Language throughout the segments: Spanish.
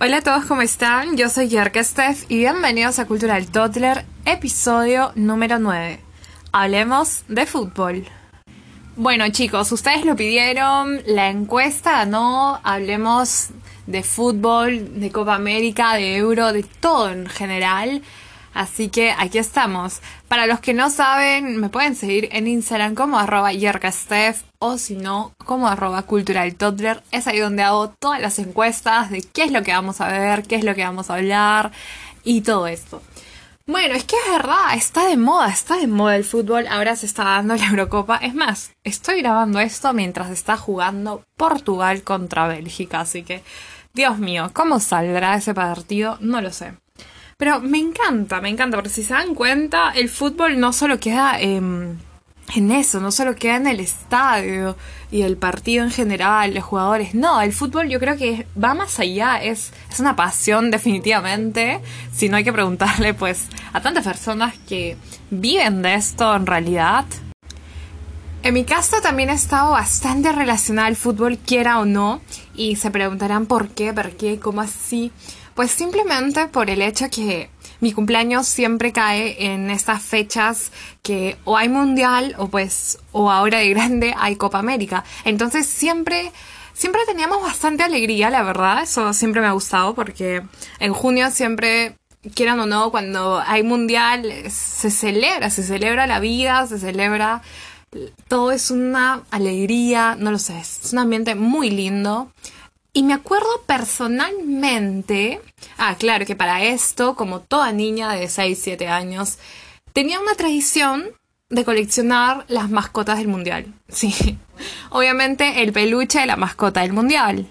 Hola a todos, ¿cómo están? Yo soy Yerka Steph y bienvenidos a Cultural Toddler, episodio número 9. Hablemos de fútbol. Bueno chicos, ustedes lo pidieron, la encuesta ganó, hablemos de fútbol, de Copa América, de Euro, de todo en general. Así que aquí estamos. Para los que no saben, me pueden seguir en Instagram como arroba yerkastef o si no, como arroba cultural toddler. Es ahí donde hago todas las encuestas de qué es lo que vamos a ver, qué es lo que vamos a hablar y todo esto. Bueno, es que es verdad, está de moda, está de moda el fútbol, ahora se está dando la Eurocopa. Es más, estoy grabando esto mientras está jugando Portugal contra Bélgica, así que, Dios mío, ¿cómo saldrá ese partido? No lo sé. Pero me encanta, me encanta, porque si se dan cuenta, el fútbol no solo queda en eso, no solo queda en el estadio y el partido en general, los jugadores. No, el fútbol yo creo que va más allá, es, es una pasión definitivamente. Si no hay que preguntarle pues a tantas personas que viven de esto en realidad. En mi caso también he estado bastante relacionada al fútbol, quiera o no, y se preguntarán por qué, por qué, cómo así. Pues simplemente por el hecho que mi cumpleaños siempre cae en estas fechas que o hay mundial o pues o ahora de grande hay Copa América. Entonces siempre siempre teníamos bastante alegría, la verdad. Eso siempre me ha gustado porque en junio siempre quieran o no, cuando hay mundial se celebra, se celebra la vida, se celebra todo es una alegría, no lo sé, es un ambiente muy lindo. Y me acuerdo personalmente, ah, claro que para esto, como toda niña de 6, 7 años, tenía una tradición de coleccionar las mascotas del mundial. Sí, obviamente el peluche de la mascota del mundial.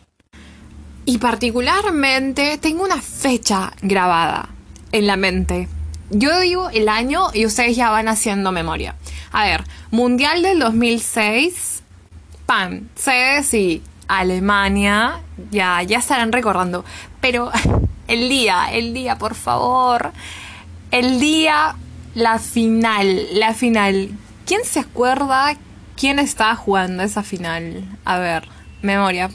Y particularmente tengo una fecha grabada en la mente. Yo digo el año y ustedes ya van haciendo memoria. A ver, Mundial del 2006, pan, sé si Alemania, ya, ya estarán recordando. Pero el día, el día, por favor. El día, la final, la final. ¿Quién se acuerda quién estaba jugando esa final? A ver, memoria.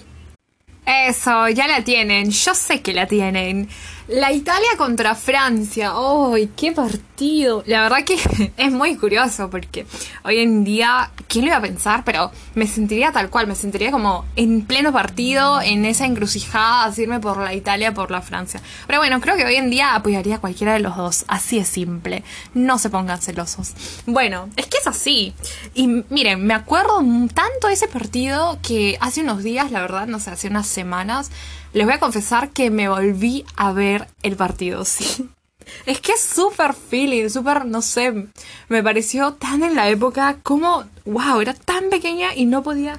Eso, ya la tienen, yo sé que la tienen. La Italia contra Francia. ¡Uy, qué partido! La verdad que es muy curioso porque hoy en día, ¿quién lo iba a pensar? Pero me sentiría tal cual, me sentiría como en pleno partido, en esa encrucijada, decirme por la Italia, por la Francia. Pero bueno, creo que hoy en día apoyaría a cualquiera de los dos. Así es simple. No se pongan celosos. Bueno, es que es así. Y miren, me acuerdo tanto de ese partido que hace unos días, la verdad, no sé, hace unas semanas, les voy a confesar que me volví a ver el partido, sí. Es que es súper feeling, súper, no sé, me pareció tan en la época como, wow, era tan pequeña y no podía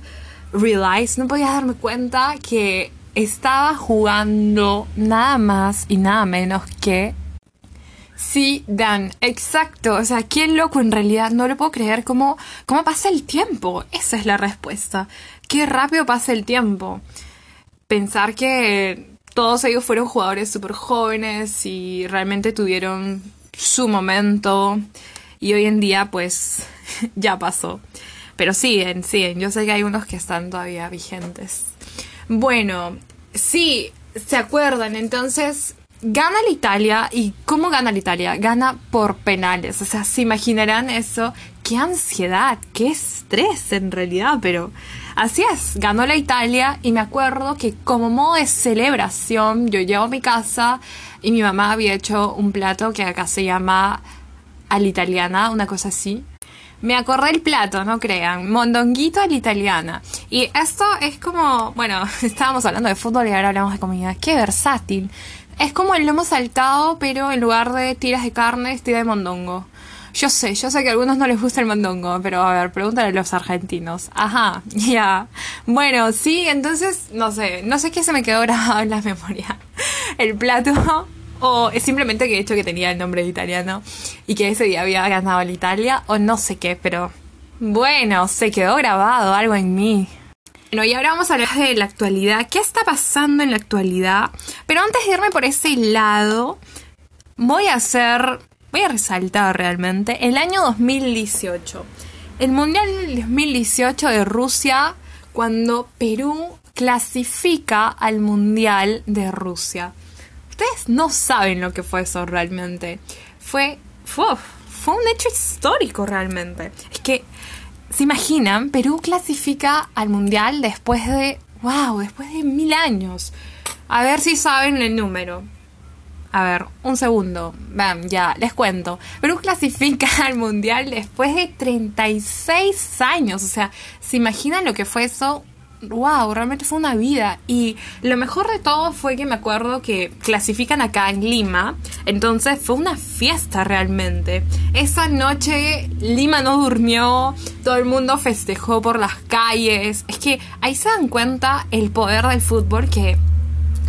realize, no podía darme cuenta que estaba jugando nada más y nada menos que Sí, Dan, exacto. O sea, qué loco en realidad. No le puedo creer cómo, cómo pasa el tiempo. Esa es la respuesta. Qué rápido pasa el tiempo pensar que todos ellos fueron jugadores súper jóvenes y realmente tuvieron su momento y hoy en día pues ya pasó. Pero siguen, siguen. Yo sé que hay unos que están todavía vigentes. Bueno, sí, se acuerdan. Entonces, gana la Italia. ¿Y cómo gana la Italia? Gana por penales. O sea, se imaginarán eso. Qué ansiedad, qué estrés en realidad, pero así es. Ganó la Italia y me acuerdo que como modo de celebración, yo llego a mi casa y mi mamá había hecho un plato que acá se llama a una cosa así. Me acordé el plato, no crean. Mondonguito a la italiana. Y esto es como, bueno, estábamos hablando de fútbol y ahora hablamos de comida. Qué versátil. Es como el lomo saltado, pero en lugar de tiras de carne, tira de mondongo. Yo sé, yo sé que a algunos no les gusta el mondongo, pero a ver, pregúntale a los argentinos. Ajá, ya. Bueno, sí, entonces, no sé, no sé qué se me quedó grabado en la memoria. El plato, o simplemente que he hecho que tenía el nombre de italiano y que ese día había ganado la Italia, o no sé qué, pero bueno, se quedó grabado algo en mí. Bueno, y ahora vamos a hablar de la actualidad. ¿Qué está pasando en la actualidad? Pero antes de irme por ese lado, voy a hacer, voy a resaltar realmente el año 2018. El Mundial del 2018 de Rusia, cuando Perú clasifica al Mundial de Rusia. Ustedes no saben lo que fue eso realmente. Fue, fue, fue un hecho histórico realmente. Es que, ¿se imaginan? Perú clasifica al Mundial después de, wow, después de mil años. A ver si saben el número. A ver, un segundo. Bam, ya, les cuento. Perú clasifica al Mundial después de 36 años. O sea, ¿se imaginan lo que fue eso? wow, realmente fue una vida. Y lo mejor de todo fue que me acuerdo que clasifican acá en Lima. Entonces fue una fiesta realmente. Esa noche Lima no durmió, todo el mundo festejó por las calles. Es que ahí se dan cuenta el poder del fútbol que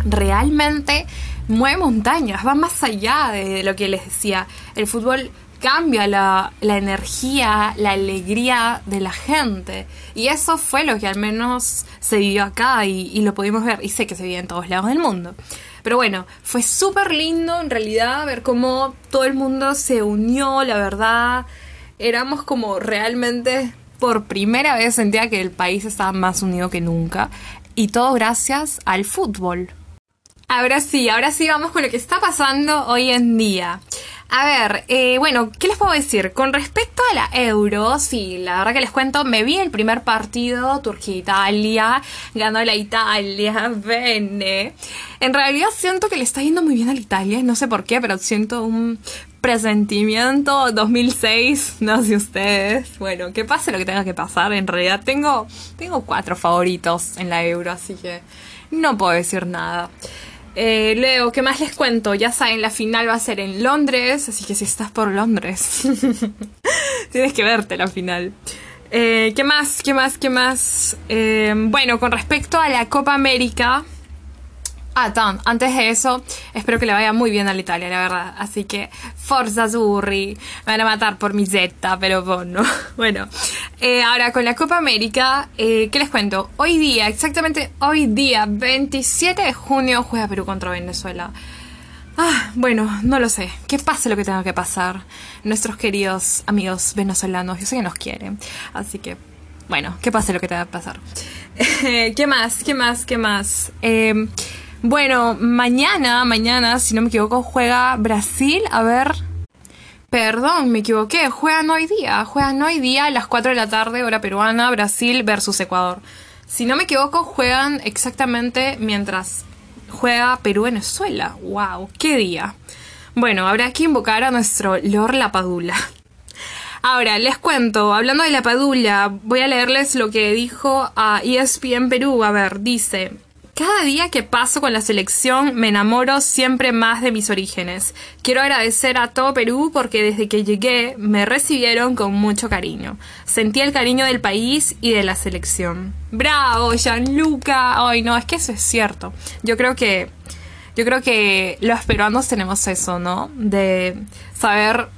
realmente mueve montañas, va más allá de lo que les decía. El fútbol cambia la, energía, la alegría de la gente. Y eso fue lo que al menos se vivió acá y, lo pudimos ver. Y sé que se vive en todos lados del mundo. Pero bueno, fue súper lindo en realidad ver cómo todo el mundo se unió, la verdad. Éramos como realmente, por primera vez sentía que el país estaba más unido que nunca. Y todo gracias al fútbol. Ahora sí, ahora sí vamos con lo que está pasando hoy en día. A ver, eh, bueno, ¿qué les puedo decir? Con respecto a la Euro, sí, la verdad que les cuento, me vi el primer partido, Turquía-Italia, ganó la Italia, bene. En realidad siento que le está yendo muy bien a la Italia, no sé por qué, pero siento un presentimiento 2006, no sé ustedes. Bueno, que pase lo que tenga que pasar, en realidad tengo, tengo cuatro favoritos en la Euro, así que no puedo decir nada. Eh, Leo, ¿qué más les cuento? Ya saben, la final va a ser en Londres, así que si estás por Londres, tienes que verte la final. Eh, ¿Qué más? ¿Qué más? ¿Qué más? Eh, bueno, con respecto a la Copa América, Ah, Tom, antes de eso, espero que le vaya muy bien a la Italia, la verdad. Así que, Forza Azzurri. Me van a matar por mi zeta, pero bueno. Bueno, eh, ahora con la Copa América, eh, ¿qué les cuento? Hoy día, exactamente hoy día, 27 de junio, juega Perú contra Venezuela. Ah, bueno, no lo sé. Que pase lo que tenga que pasar. Nuestros queridos amigos venezolanos, yo sé que nos quieren. Así que, bueno, que pase lo que tenga que pasar. ¿Qué más? ¿Qué más? ¿Qué más? Eh, bueno, mañana, mañana, si no me equivoco, juega Brasil. A ver. Perdón, me equivoqué. Juegan hoy día. Juegan hoy día a las 4 de la tarde, hora peruana, Brasil versus Ecuador. Si no me equivoco, juegan exactamente mientras juega Perú-Venezuela. ¡Wow! ¡Qué día! Bueno, habrá que invocar a nuestro Lord Lapadula. Ahora, les cuento, hablando de Lapadula, voy a leerles lo que dijo a ESPN Perú. A ver, dice, cada día que paso con la selección me enamoro siempre más de mis orígenes. Quiero agradecer a todo Perú porque desde que llegué me recibieron con mucho cariño. Sentí el cariño del país y de la selección. ¡Bravo, Gianluca! Ay, no, es que eso es cierto. Yo creo que yo creo que los peruanos tenemos eso, ¿no? De saber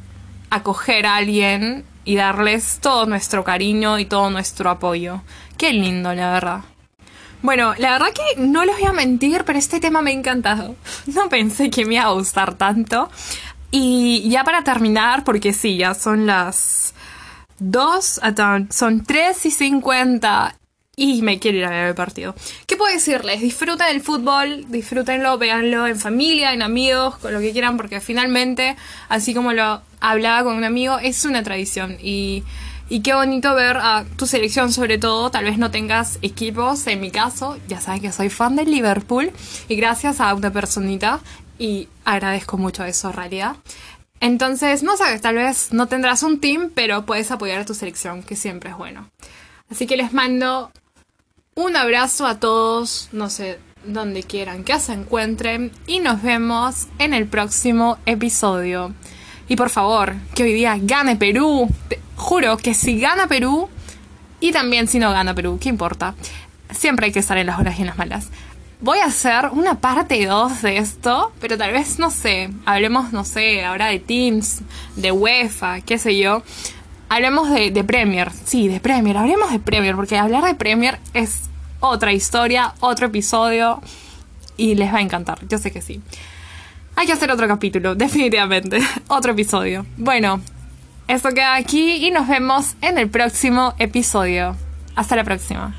acoger a alguien y darles todo nuestro cariño y todo nuestro apoyo. Qué lindo, la verdad. Bueno, la verdad que no les voy a mentir, pero este tema me ha encantado. No pensé que me iba a gustar tanto. Y ya para terminar, porque sí, ya son las 2, son 3 y 50 y me quiero ir a ver el partido. ¿Qué puedo decirles? Disfruten el fútbol, disfrútenlo, véanlo en familia, en amigos, con lo que quieran, porque finalmente, así como lo hablaba con un amigo, es una tradición y y qué bonito ver a tu selección, sobre todo, tal vez no tengas equipos, en mi caso, ya saben que soy fan del Liverpool y gracias a una personita y agradezco mucho eso en realidad. Entonces, no sabes, tal vez no tendrás un team, pero puedes apoyar a tu selección, que siempre es bueno. Así que les mando un abrazo a todos, no sé, donde quieran que se encuentren y nos vemos en el próximo episodio. Y por favor, que hoy día gane Perú. Te juro que si gana Perú, y también si no gana Perú, ¿qué importa? Siempre hay que estar en las horas y en las malas. Voy a hacer una parte 2 de esto, pero tal vez, no sé, hablemos, no sé, ahora de Teams, de UEFA, qué sé yo. Hablemos de, de Premier, sí, de Premier, hablemos de Premier, porque hablar de Premier es otra historia, otro episodio, y les va a encantar, yo sé que sí. Hay que hacer otro capítulo, definitivamente. Otro episodio. Bueno, esto queda aquí y nos vemos en el próximo episodio. Hasta la próxima.